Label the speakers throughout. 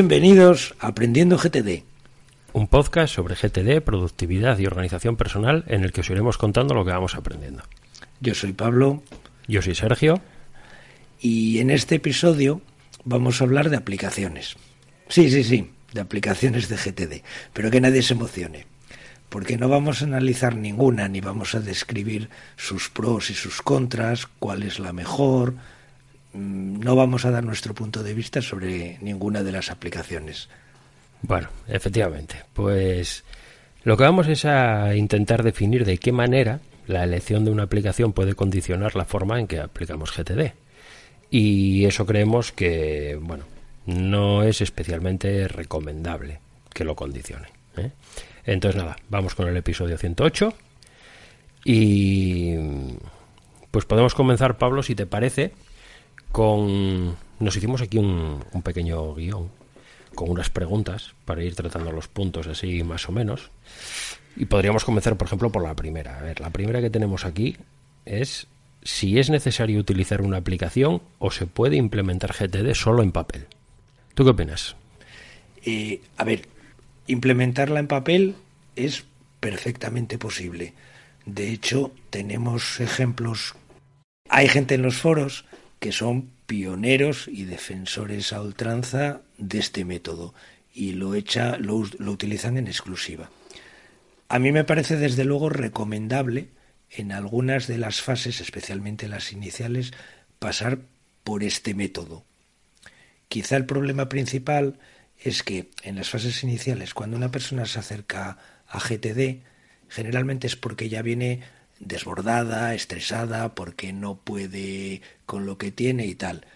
Speaker 1: Bienvenidos a Aprendiendo GTD.
Speaker 2: Un podcast sobre GTD, productividad y organización personal en el que os iremos contando lo que vamos aprendiendo.
Speaker 1: Yo soy Pablo.
Speaker 2: Yo soy Sergio.
Speaker 1: Y en este episodio vamos a hablar de aplicaciones. Sí, sí, sí, de aplicaciones de GTD. Pero que nadie se emocione. Porque no vamos a analizar ninguna, ni vamos a describir sus pros y sus contras, cuál es la mejor, no vamos a dar nuestro punto de vista sobre ninguna de las aplicaciones.
Speaker 2: Bueno, efectivamente, pues lo que vamos es a intentar definir de qué manera la elección de una aplicación puede condicionar la forma en que aplicamos GTD. Y eso creemos que, bueno, no es especialmente recomendable que lo condicione. ¿eh? Entonces, nada, vamos con el episodio 108 y pues podemos comenzar, Pablo, si te parece, con... Nos hicimos aquí un, pequeño guion con unas preguntas para ir tratando los puntos así más o menos. Y podríamos comenzar, por ejemplo, por la primera. A ver, la primera que tenemos aquí es si es necesario utilizar una aplicación o se puede implementar GTD solo en papel. ¿Tú qué opinas?
Speaker 1: Eh, a ver, implementarla en papel es perfectamente posible. De hecho, tenemos ejemplos. Hay gente en los foros que son pioneros y defensores a ultranza de este método y lo, echa, lo, utilizan en exclusiva. A mí me parece desde luego recomendable en algunas de las fases, especialmente las iniciales, pasar por este método. Quizá el problema principal es que en las fases iniciales, cuando una persona se acerca a GTD, generalmente es porque ya viene desbordada, estresada, porque no puede con lo que tiene y tal.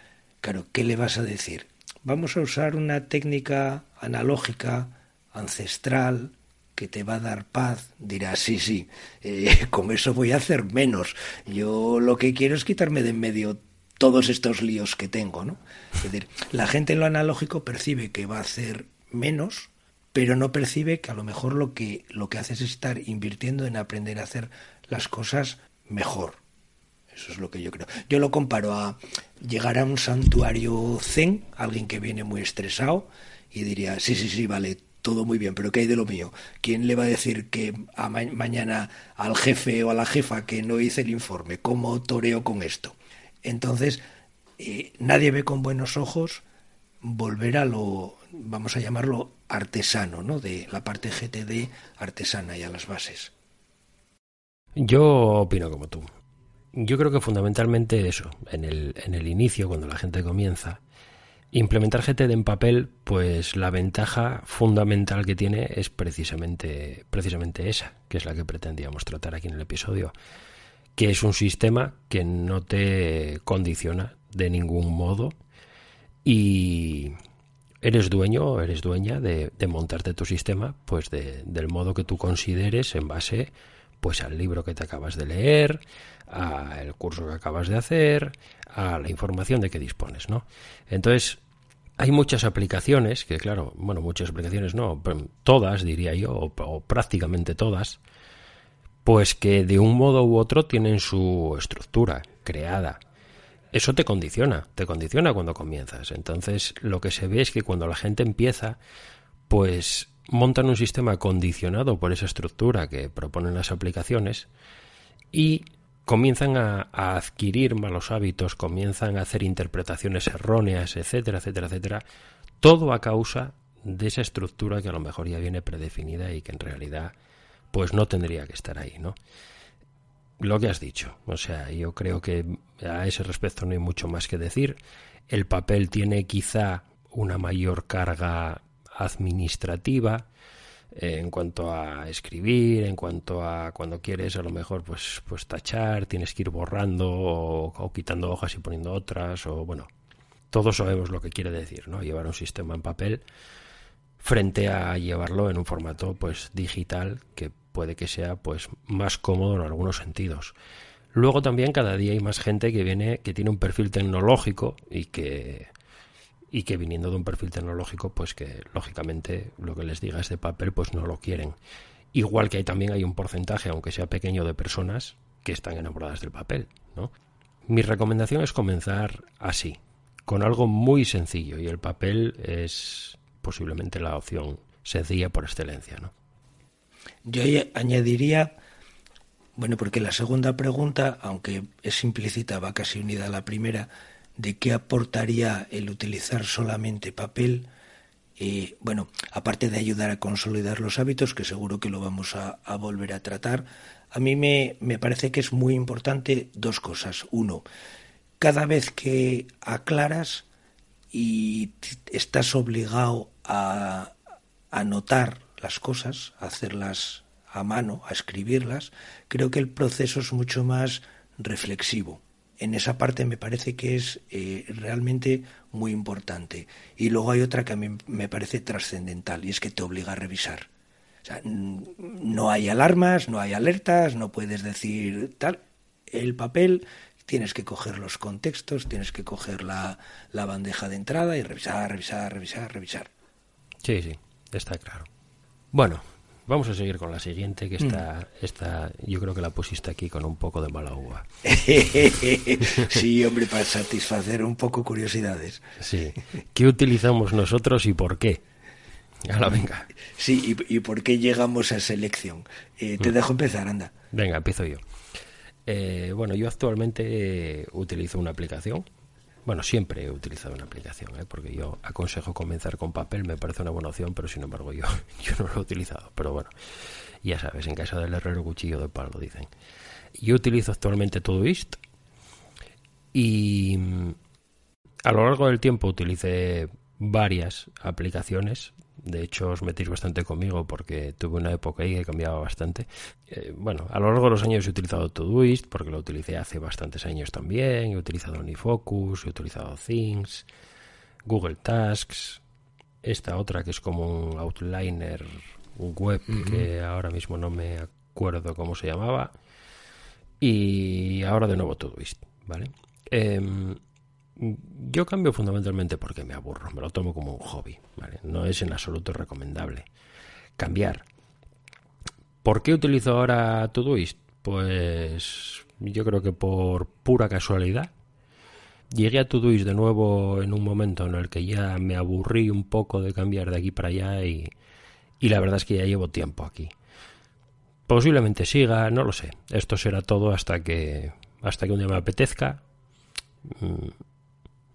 Speaker 1: Claro, ¿qué le vas a decir? Vamos a usar una técnica analógica, ancestral, que te va a dar paz, dirás, sí, sí, eh, con eso voy a hacer menos. Yo lo que quiero es quitarme de en medio todos estos líos que tengo, ¿no? Decir, la gente en lo analógico percibe que va a hacer menos, pero no percibe que a lo mejor lo que, lo que hace es estar invirtiendo en aprender a hacer las cosas mejor. Eso es lo que yo creo. Yo lo comparo a llegar a un santuario zen, alguien que viene muy estresado y diría, sí, sí, sí, vale, todo muy bien, pero ¿qué hay de lo mío? ¿Quién le va a decir que a mañana al jefe o a la jefa que no hice el informe? ¿Cómo toreo con esto? Entonces, eh, nadie ve con buenos ojos volver a lo, vamos a llamarlo artesano, ¿no? De la parte GTD artesana y a las bases.
Speaker 2: Yo opino como tú. Yo creo que fundamentalmente eso, en el, en el inicio, cuando la gente comienza, implementar GTD en papel, pues la ventaja fundamental que tiene es precisamente, precisamente esa, que es la que pretendíamos tratar aquí en el episodio, que es un sistema que no te condiciona de ningún modo y eres dueño, eres dueña de, de montarte tu sistema, pues de, del modo que tú consideres en base pues al libro que te acabas de leer, al curso que acabas de hacer, a la información de que dispones, ¿no? Entonces, hay muchas aplicaciones, que claro, bueno, muchas aplicaciones no, todas diría yo, o, prácticamente todas, pues que de un modo u otro tienen su estructura creada. Eso te condiciona, te condiciona cuando comienzas. Entonces, lo que se ve es que cuando la gente empieza, pues montan un sistema condicionado por esa estructura que proponen las aplicaciones y comienzan a, adquirir malos hábitos, comienzan a hacer interpretaciones erróneas, etcétera, etcétera, etcétera, todo a causa de esa estructura que a lo mejor ya viene predefinida y que en realidad pues no tendría que estar ahí, ¿no? Lo que has dicho, o sea, yo creo que a ese respecto no hay mucho más que decir. El papel tiene quizá una mayor carga administrativa eh, en cuanto a escribir, en cuanto a cuando quieres a lo mejor pues, pues tachar, tienes que ir borrando o, quitando hojas y poniendo otras o bueno, todos sabemos lo que quiere decir, ¿no? Llevar un sistema en papel frente a llevarlo en un formato pues digital que puede que sea pues más cómodo en algunos sentidos. Luego también cada día hay más gente que viene que tiene un perfil tecnológico y que y que viniendo de un perfil tecnológico, pues que lógicamente lo que les diga es de papel, pues no lo quieren. Igual que hay, también hay un porcentaje, aunque sea pequeño, de personas que están enamoradas del papel, ¿no? Mi recomendación es comenzar así, con algo muy sencillo, y el papel es, posiblemente la opción sencilla por excelencia, ¿no?
Speaker 1: Yo añadiría, bueno, porque la segunda pregunta, aunque es implícita, va casi unida a la primera, de qué aportaría el utilizar solamente papel, eh, bueno, aparte de ayudar a consolidar los hábitos, que seguro que lo vamos a, volver a tratar, a mí me, me, parece que es muy importante dos cosas. Uno, cada vez que aclaras y estás obligado a anotar las cosas, a hacerlas a mano, a escribirlas, creo que el proceso es mucho más reflexivo en esa parte me parece que es eh, realmente muy importante. Y luego hay otra que a mí me parece trascendental y es que te obliga a revisar. O sea, no hay alarmas, no hay alertas, no puedes decir tal. El papel tienes que coger los contextos, tienes que coger la, la bandeja de entrada y revisar, revisar, revisar, revisar.
Speaker 2: Sí, sí, está claro. Bueno, Vamos a seguir con la siguiente, que está, mm. está, yo creo que la pusiste aquí con un poco de mala uva.
Speaker 1: sí, hombre, para satisfacer un poco curiosidades.
Speaker 2: Sí. ¿Qué utilizamos nosotros y por qué? la venga.
Speaker 1: Sí, y, por qué llegamos a esa elección. Eh, te mm. dejo empezar, anda.
Speaker 2: Venga, empiezo yo. Eh, bueno, yo actualmente utilizo una aplicación bueno, siempre he utilizado una aplicación, ¿eh? porque yo aconsejo comenzar con papel, me parece una buena opción, pero sin embargo yo, yo no lo he utilizado. Pero bueno, ya sabes, en casa del herrero cuchillo de palo, dicen. Yo utilizo actualmente Todoist y mm, a lo largo del tiempo utilicé varias aplicaciones de hecho, os metéis bastante conmigo porque tuve una época ahí que cambiaba bastante. Eh, bueno, a lo largo de los años he utilizado Todoist porque lo utilicé hace bastantes años también. He utilizado OmniFocus, he utilizado Things, Google Tasks, esta otra que es como un outliner web que ahora mismo no me acuerdo cómo se llamaba. Y ahora de nuevo Todoist, ¿vale? Em, yo cambio fundamentalmente porque me aburro, me lo tomo como un hobby, ¿vale? No es en absoluto recomendable. Cambiar. ¿Por qué utilizo ahora Todoist? Pues yo creo que por pura casualidad. Llegué a Todoist de nuevo en un momento en el que ya me aburrí un poco de cambiar de aquí para allá y, y la verdad es que ya llevo tiempo aquí. Posiblemente siga, no lo sé. Esto será todo hasta que hasta que un día me apetezca mm,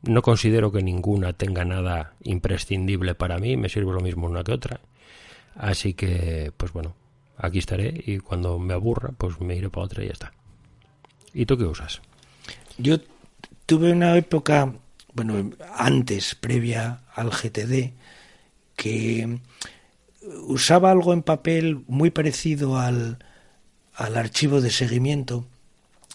Speaker 2: no considero que ninguna tenga nada imprescindible para mí, me sirve lo mismo una que otra. Así que, pues bueno, aquí estaré y cuando me aburra, pues me iré para otra y ya está. ¿Y tú qué usas?
Speaker 1: Yo tuve una época, bueno, antes, previa al GTD, que usaba algo en papel muy parecido al, al archivo de seguimiento.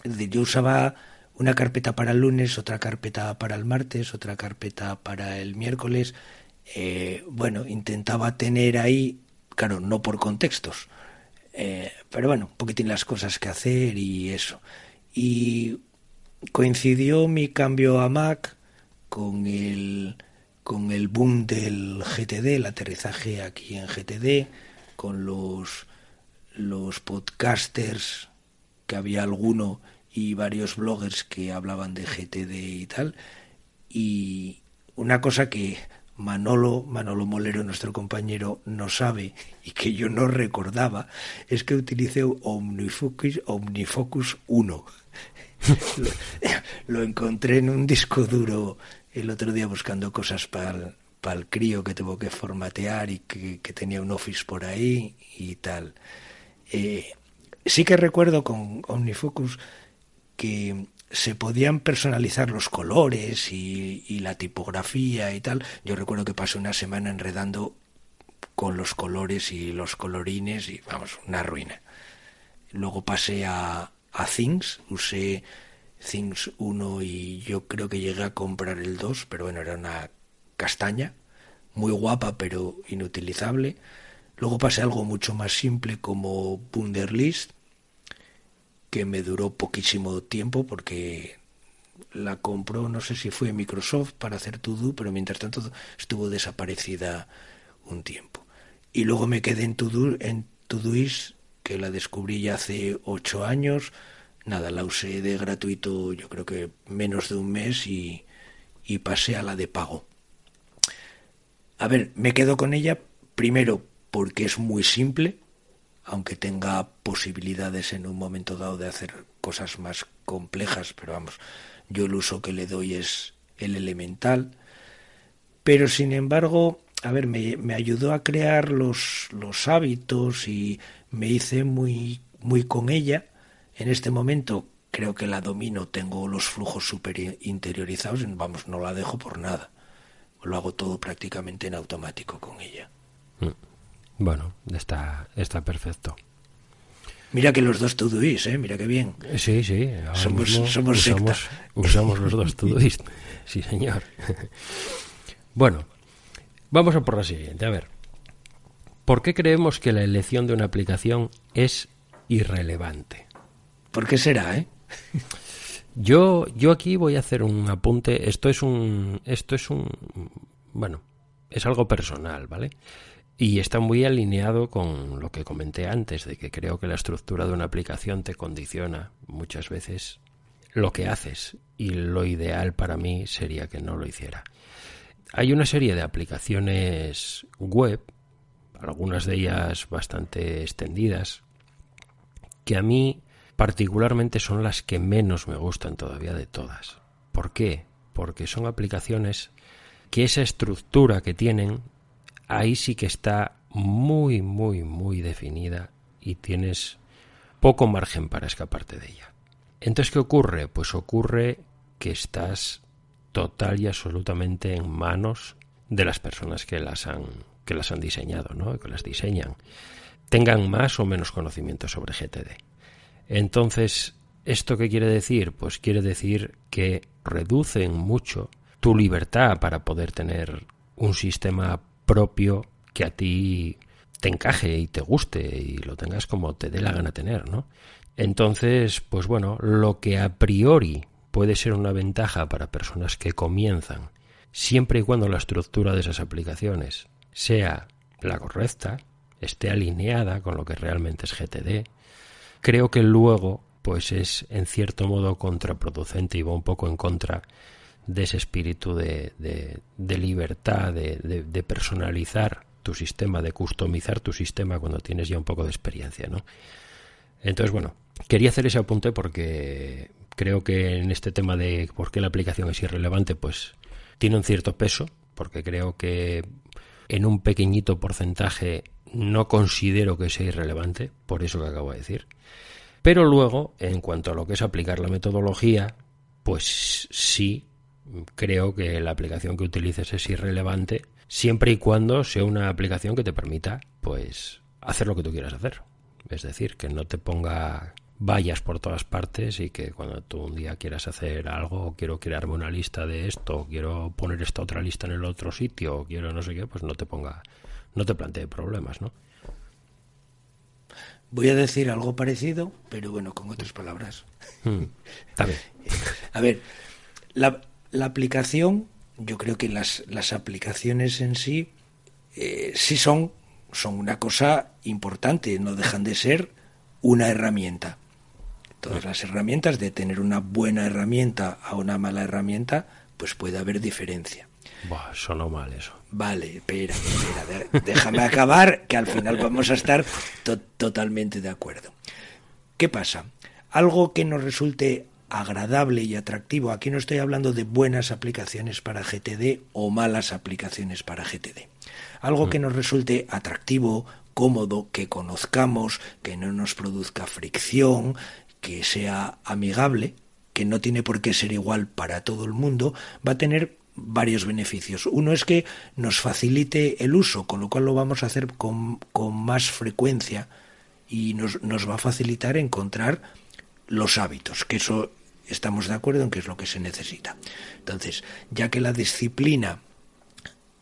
Speaker 1: Yo usaba una carpeta para el lunes, otra carpeta para el martes, otra carpeta para el miércoles. Eh, bueno, intentaba tener ahí, claro, no por contextos, eh, pero bueno, un poquitín las cosas que hacer y eso. Y coincidió mi cambio a Mac con el, con el boom del GTD, el aterrizaje aquí en GTD, con los, los podcasters, que había alguno y varios bloggers que hablaban de GTD y tal. Y una cosa que Manolo, Manolo Molero, nuestro compañero, no sabe y que yo no recordaba, es que utilicé Omnifocus, Omnifocus 1. lo, encontré en un disco duro el otro día buscando cosas para el, crío que tuvo que formatear y que, tenía un office por ahí y tal. Eh, sí que recuerdo con Omnifocus que se podían personalizar los colores y, la tipografía y tal. Yo recuerdo que pasé una semana enredando con los colores y los colorines y vamos, una ruina. Luego pasé a, Things, usé Things 1 y yo creo que llegué a comprar el 2, pero bueno, era una castaña, muy guapa pero inutilizable. Luego pasé a algo mucho más simple como Wunderlist, que me duró poquísimo tiempo porque la compró, no sé si fue Microsoft para hacer Todo, pero mientras tanto estuvo desaparecida un tiempo. Y luego me quedé en Todo, en Todoist, que la descubrí ya hace ocho años. Nada, la usé de gratuito yo creo que menos de un mes y, y pasé a la de pago. a ver, me quedo con ella primero porque es muy simple, aunque tenga posibilidades en un momento dado de hacer cosas más complejas, pero vamos, yo el uso que le doy es el elemental. Pero sin embargo, a ver, me, ayudó a crear los, los hábitos y me hice muy, muy con ella. En este momento creo que la domino, tengo los flujos super interiorizados, vamos, no la dejo por nada. Lo hago todo prácticamente en automático con ella.
Speaker 2: Mm. Bueno, está, está perfecto.
Speaker 1: Mira que los dos Todoist, ¿eh? Mira qué bien.
Speaker 2: Sí, sí.
Speaker 1: Somos, somos
Speaker 2: usamos, usamos los dos Todoist. Sí, señor. bueno, vamos a por la siguiente. A ver, ¿por qué creemos que la elección de una aplicación es irrelevante?
Speaker 1: ¿Por qué será, eh?
Speaker 2: Yo, yo aquí voy a hacer un apunte. Esto es un, esto es un, bueno, es algo personal, ¿vale? Y está muy alineado con lo que comenté antes, de que creo que la estructura de una aplicación te condiciona muchas veces lo que haces y lo ideal para mí sería que no lo hiciera. Hay una serie de aplicaciones web, algunas de ellas bastante extendidas, que a mí particularmente son las que menos me gustan todavía de todas. ¿Por qué? Porque son aplicaciones que esa estructura que tienen, ahí sí que está muy, muy, muy definida y tienes poco margen para escaparte de ella. Entonces, ¿qué ocurre? Pues ocurre que estás total y absolutamente en manos de las personas que las han, que las han diseñado, ¿no? que las diseñan, tengan más o menos conocimiento sobre GTD. Entonces, ¿esto qué quiere decir? Pues quiere decir que reducen mucho tu libertad para poder tener un sistema propio que a ti te encaje y te guste y lo tengas como te dé la gana tener, ¿no? Entonces, pues bueno, lo que a priori puede ser una ventaja para personas que comienzan, siempre y cuando la estructura de esas aplicaciones sea la correcta, esté alineada con lo que realmente es GTD, creo que luego pues es en cierto modo contraproducente y va un poco en contra de ese espíritu de, de, libertad, de, de, personalizar tu sistema, de customizar tu sistema cuando tienes ya un poco de experiencia, ¿no? Entonces, bueno, quería hacer ese apunte porque creo que en este tema de por qué la aplicación es irrelevante, pues tiene un cierto peso, porque creo que en un pequeñito porcentaje no considero que sea irrelevante, por eso que acabo de decir. Pero luego, en cuanto a lo que es aplicar la metodología, pues sí, creo que la aplicación que utilices es irrelevante, siempre y cuando sea una aplicación que te permita, pues, hacer lo que tú quieras hacer. Es decir, que no te ponga vallas por todas partes y que cuando tú un día quieras hacer algo, quiero crearme una lista de esto, quiero poner esta otra lista en el otro sitio, quiero no sé qué, pues no te ponga, no te plantee problemas, ¿no?
Speaker 1: Voy a decir algo parecido, pero bueno, con otras palabras.
Speaker 2: Hmm,
Speaker 1: a ver, la, la, aplicación, yo creo que las, las aplicaciones en sí eh, sí son, son una cosa importante, no dejan de ser una herramienta. Todas las herramientas, de tener una buena herramienta a una mala herramienta, pues puede haber diferencia.
Speaker 2: Buah, sonó mal eso.
Speaker 1: Vale, espera, espera, déjame acabar, que al final vamos a estar totalmente de acuerdo. ¿Qué pasa? Algo que nos resulte agradable y atractivo, aquí no estoy hablando de buenas aplicaciones para GTD o malas aplicaciones para GTD. Algo que mm. nos resulte atractivo, cómodo, que conozcamos, que no nos produzca fricción, que sea amigable, que no tiene por qué ser igual para todo el mundo, va a tener varios beneficios. Uno es que nos facilite el uso, con lo cual lo vamos a hacer con, más frecuencia y nos, nos, va a facilitar encontrar los hábitos, que eso estamos de acuerdo en que es lo que se necesita. Entonces, ya que la disciplina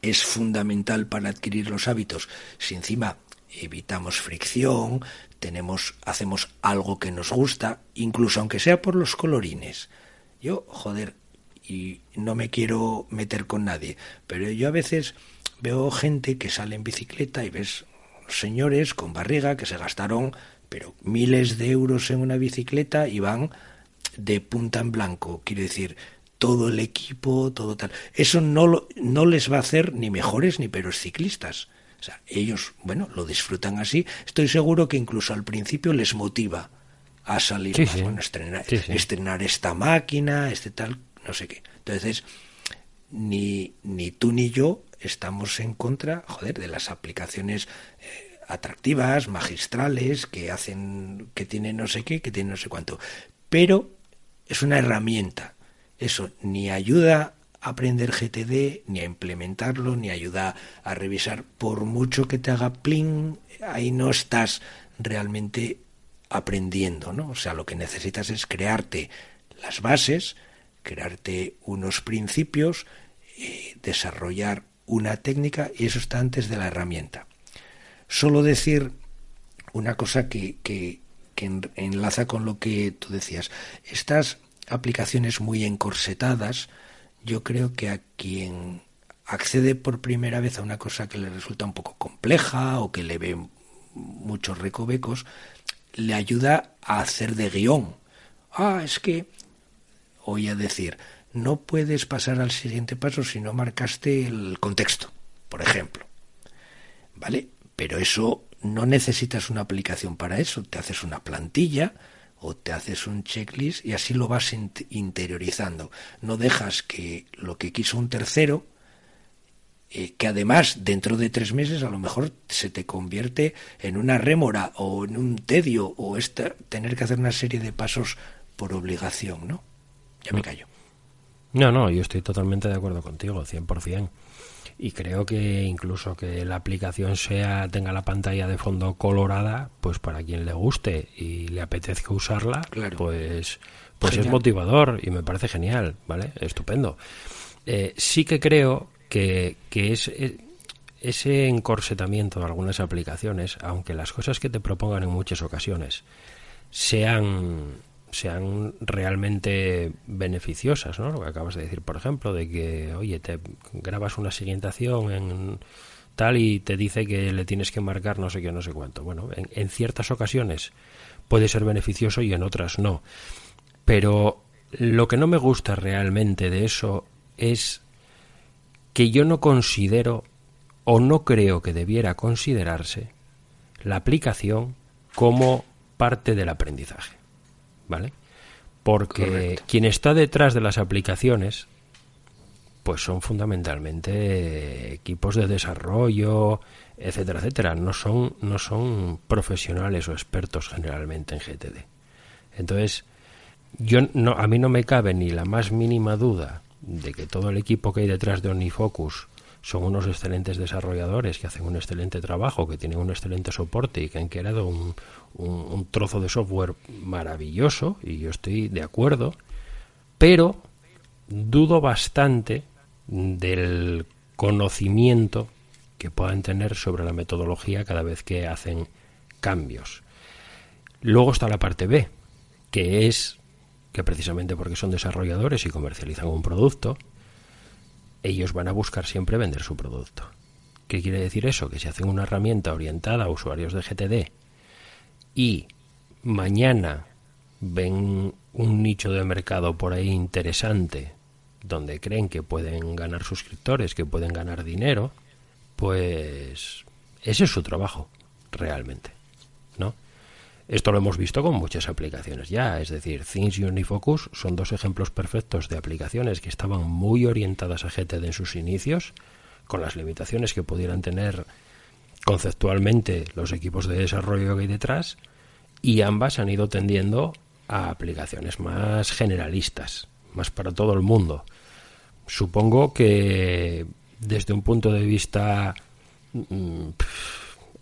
Speaker 1: es fundamental para adquirir los hábitos, si encima evitamos fricción, tenemos, hacemos algo que nos gusta, incluso aunque sea por los colorines. Yo, joder, y no me quiero meter con nadie, pero yo a veces veo gente que sale en bicicleta y ves señores con barriga que se gastaron pero miles de euros en una bicicleta y van de punta en blanco, quiere decir, todo el equipo, todo tal. Eso no, lo, no les va a hacer ni mejores ni peores ciclistas. O sea, ellos, bueno, lo disfrutan así. Estoy seguro que incluso al principio les motiva a salir Bueno, estrenar, estrenar esta máquina, este tal, no sé qué. Entonces, ni, ni tú ni yo estamos en contra, joder, de las aplicaciones eh, atractivas, magistrales, que hacen, que tienen no sé qué, que tienen no sé cuánto. Pero es una herramienta. Eso ni ayuda a aprender GTD, ni a implementarlo, ni ayuda a revisar. Por mucho que te haga pling, ahí no estás realmente aprendiendo, ¿no? O sea, lo que necesitas es crearte las bases, crearte unos principios, eh, desarrollar una técnica y eso está antes de la herramienta. Solo decir una cosa que, que, enlaza con lo que tú decías. Estas aplicaciones muy encorsetadas, yo creo que a quien accede por primera vez a una cosa que le resulta un poco compleja o que le ve muchos recovecos, le ayuda a hacer de guion. Ah, es que, voy a decir, no puedes pasar al siguiente paso si no marcaste el contexto, por ejemplo. ¿Vale? Pero eso no necesitas una aplicación para eso. Te haces una plantilla o te haces un checklist y así lo vas interiorizando. No dejas que lo que quiso un tercero, eh, que además dentro de tres meses a lo mejor se te convierte en una rémora o en un tedio o esta, tener que hacer una serie de pasos por obligación, ¿no? Ya me mm. callo.
Speaker 2: No, no, yo estoy totalmente de acuerdo contigo, 100%. Y creo que incluso que la aplicación sea tenga la pantalla de fondo colorada, pues para quien le guste y le apetezca usarla, pues pues es motivador y me parece genial, ¿vale? Estupendo. Eh, sí que creo que, que es, eh, ese encorsetamiento de algunas aplicaciones, aunque las cosas que te propongan en muchas ocasiones sean sean realmente beneficiosas, ¿no? Lo que acabas de decir, por ejemplo, de que, oye, te grabas una siguientación en tal y te dice que le tienes que marcar no sé qué, no sé cuánto. Bueno, en, en ciertas ocasiones puede ser beneficioso y en otras no. Pero lo que no me gusta realmente de eso es que yo no considero o no creo que debiera considerarse la aplicación como parte del aprendizaje. ¿Vale? Porque quien está detrás de las aplicaciones, pues son fundamentalmente equipos de desarrollo, etcétera, etcétera. No son, no son profesionales o expertos generalmente en GTD. Entonces, yo no, a mí no me cabe ni la más mínima duda de que todo el equipo que hay detrás de OmniFocus son unos excelentes desarrolladores que hacen un excelente trabajo, que tienen un excelente soporte y que han creado un, un, trozo de software maravilloso, y yo estoy de acuerdo, pero dudo bastante del conocimiento que puedan tener sobre la metodología cada vez que hacen cambios. Luego está la parte B, que es que precisamente porque son desarrolladores y comercializan un producto, ellos van a buscar siempre vender su producto. ¿Qué quiere decir eso? Que si hacen una herramienta orientada a usuarios de GTD y mañana ven un nicho de mercado por ahí interesante donde creen que pueden ganar suscriptores, que pueden ganar dinero, pues ese es su trabajo, realmente. Esto lo hemos visto con muchas aplicaciones ya, es decir, Things y Unifocus son dos ejemplos perfectos de aplicaciones que estaban muy orientadas a GTD en sus inicios, con las limitaciones que pudieran tener conceptualmente los equipos de desarrollo que hay detrás, y ambas han ido tendiendo a aplicaciones más generalistas, más para todo el mundo. Supongo que desde un punto de vista mm,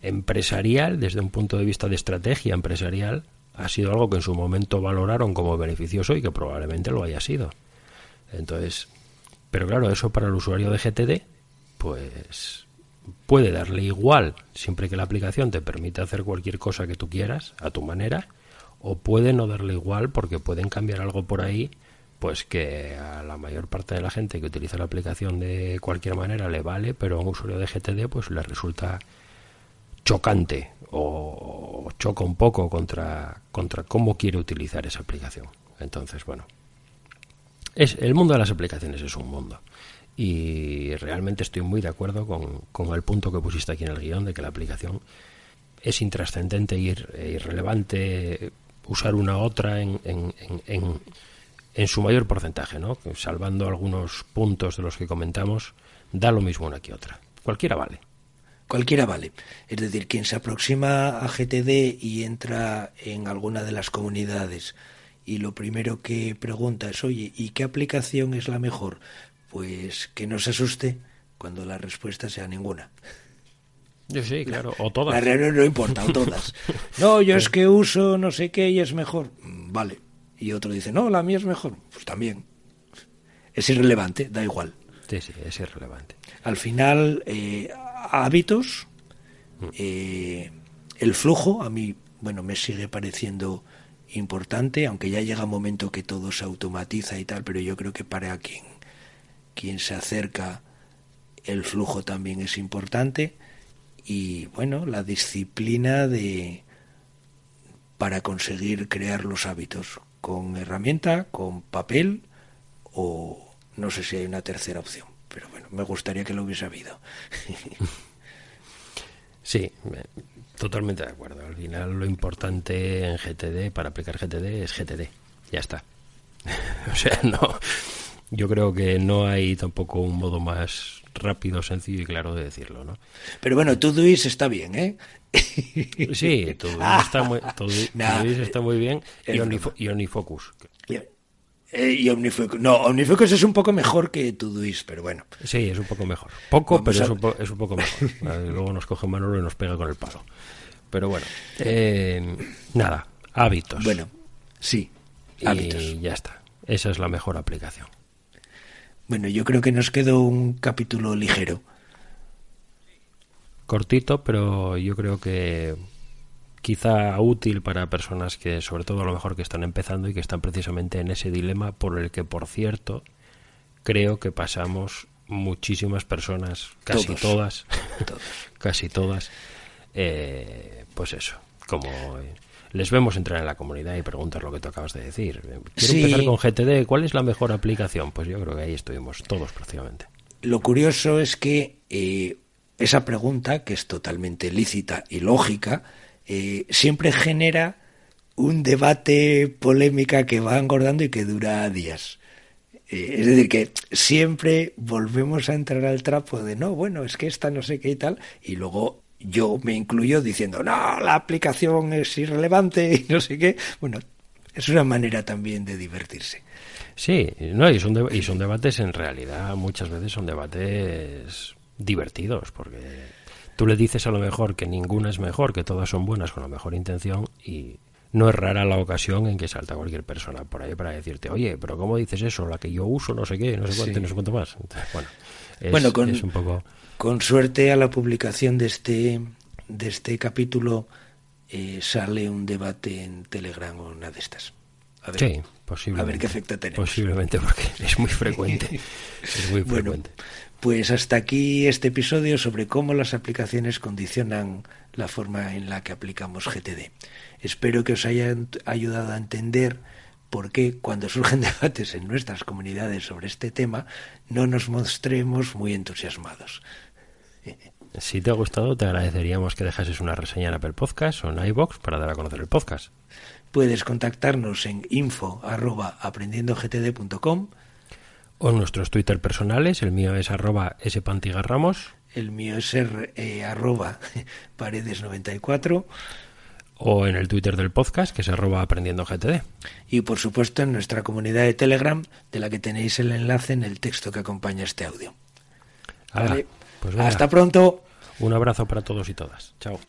Speaker 2: empresarial, desde un punto de vista de estrategia empresarial, ha sido algo que en su momento valoraron como beneficioso y que probablemente lo haya sido. Entonces, pero claro, eso para el usuario de GTD, pues puede darle igual, siempre que la aplicación te permita hacer cualquier cosa que tú quieras, a tu manera, o puede no darle igual porque pueden cambiar algo por ahí, pues que a la mayor parte de la gente que utiliza la aplicación de cualquier manera le vale, pero a un usuario de GTD pues le resulta chocante o choca un poco contra, contra cómo quiere utilizar esa aplicación. Entonces, bueno, es el mundo de las aplicaciones es un mundo. Y realmente estoy muy de acuerdo con, con el punto que pusiste aquí en el guion de que la aplicación es intrascendente y irrelevante usar una u otra en, en, en, en, su mayor porcentaje, ¿no? salvando algunos puntos de los que comentamos, da lo mismo una que otra. Cualquiera vale.
Speaker 1: Cualquiera vale. Es decir, quien se aproxima a GTD y entra en alguna de las comunidades y lo primero que pregunta es, oye, ¿y qué aplicación es la mejor? Pues que no se asuste cuando la respuesta sea ninguna.
Speaker 2: Yo sí, claro, o todas.
Speaker 1: La realidad no importa, o todas. No, yo es que uso no sé qué y es mejor. Mm, vale. Y otro dice, no, la mía es mejor. Pues también. Es irrelevante, da igual.
Speaker 2: Sí, sí, es irrelevante.
Speaker 1: Al final, eh, hábitos, eh, el flujo, a mí, bueno, me sigue pareciendo importante, aunque ya llega un momento que todo se automatiza y tal, pero yo creo que para quien, quien se acerca, el flujo también es importante. Y bueno, la disciplina de para conseguir crear los hábitos con herramienta, con papel o no sé si hay una tercera opción, pero bueno, me gustaría que lo hubiese habido.
Speaker 2: sí, totalmente de acuerdo. Al final lo importante en GTD, para aplicar GTD, es GTD. Ya está. o sea, no. Yo creo que no hay tampoco un modo más rápido, sencillo y claro de decirlo, ¿no?
Speaker 1: Pero bueno, Todoist está bien, ¿eh?
Speaker 2: Sí, Todoist está muy, está muy bien y, y Omnifocus.
Speaker 1: Eh, y Omnifocus. No, Omnifocus es un poco mejor que Todoist, pero bueno.
Speaker 2: Sí, es un poco mejor. Poco, pero es, un es, un poco mejor. Luego nos coge Manolo y nos pega con el palo. Pero bueno, eh, nada, hábitos.
Speaker 1: Bueno, sí,
Speaker 2: hábitos. Y ya está. Esa es la mejor aplicación.
Speaker 1: Bueno, yo creo que nos quedó un capítulo ligero.
Speaker 2: Cortito, pero yo creo que quizá útil para personas que, sobre todo a lo mejor que están empezando y que están precisamente en ese dilema por el que, por cierto, creo que pasamos muchísimas personas, casi todas, casi todas, eh, pues eso, como les vemos entrar en la comunidad y preguntar lo que tú acabas de decir. Quiero empezar con GTD, ¿cuál es la mejor aplicación? Pues yo creo que ahí estuvimos todos prácticamente.
Speaker 1: Lo curioso es que eh, esa pregunta, que es totalmente lícita y lógica, eh, siempre genera un debate polémica que va engordando y que dura días. Eh, es decir, que siempre volvemos a entrar al trapo de no, bueno, es que esta no sé qué y tal, y luego yo me incluyo diciendo, no, la aplicación es irrelevante y no sé qué. Bueno, es una manera también de divertirse.
Speaker 2: Sí, no, y son, y son debates en realidad, muchas veces son debates divertidos, porque tú le dices a lo mejor que ninguna es mejor, que todas son buenas con la mejor intención y no es rara la ocasión en que salta cualquier persona por ahí para decirte, oye, pero ¿cómo dices eso? La que yo uso, no sé qué, no sé cuánto, no sé cuánto más. bueno, es,
Speaker 1: bueno con, es un poco con suerte a la publicación de este, de este capítulo eh, sale un debate en Telegram o una de estas.
Speaker 2: A ver, sí, posiblemente.
Speaker 1: A ver qué efecto tenemos.
Speaker 2: Posiblemente, porque es muy frecuente. es muy frecuente.
Speaker 1: pues hasta aquí este episodio sobre cómo las aplicaciones condicionan la forma en la que aplicamos GTD. Espero que os haya ayudado a entender porque cuando surgen debates en nuestras comunidades sobre este tema no nos mostremos muy entusiasmados.
Speaker 2: Si te ha gustado, te agradeceríamos que dejases una reseña en Apple Podcast o en iBox para dar a conocer el podcast.
Speaker 1: Puedes contactarnos en info aprendiendogtd.com
Speaker 2: o en nuestros Twitter personales. El mío es arroba spantigarramos.
Speaker 1: El mío es eh, arroba paredes94
Speaker 2: o en el Twitter del podcast, que es arroba aprendiendo GTD.
Speaker 1: Y por supuesto en nuestra comunidad de Telegram, de la que tenéis el enlace en el texto que acompaña este audio.
Speaker 2: Vale.
Speaker 1: Pues Hasta pronto.
Speaker 2: Un abrazo para todos y todas. Chao.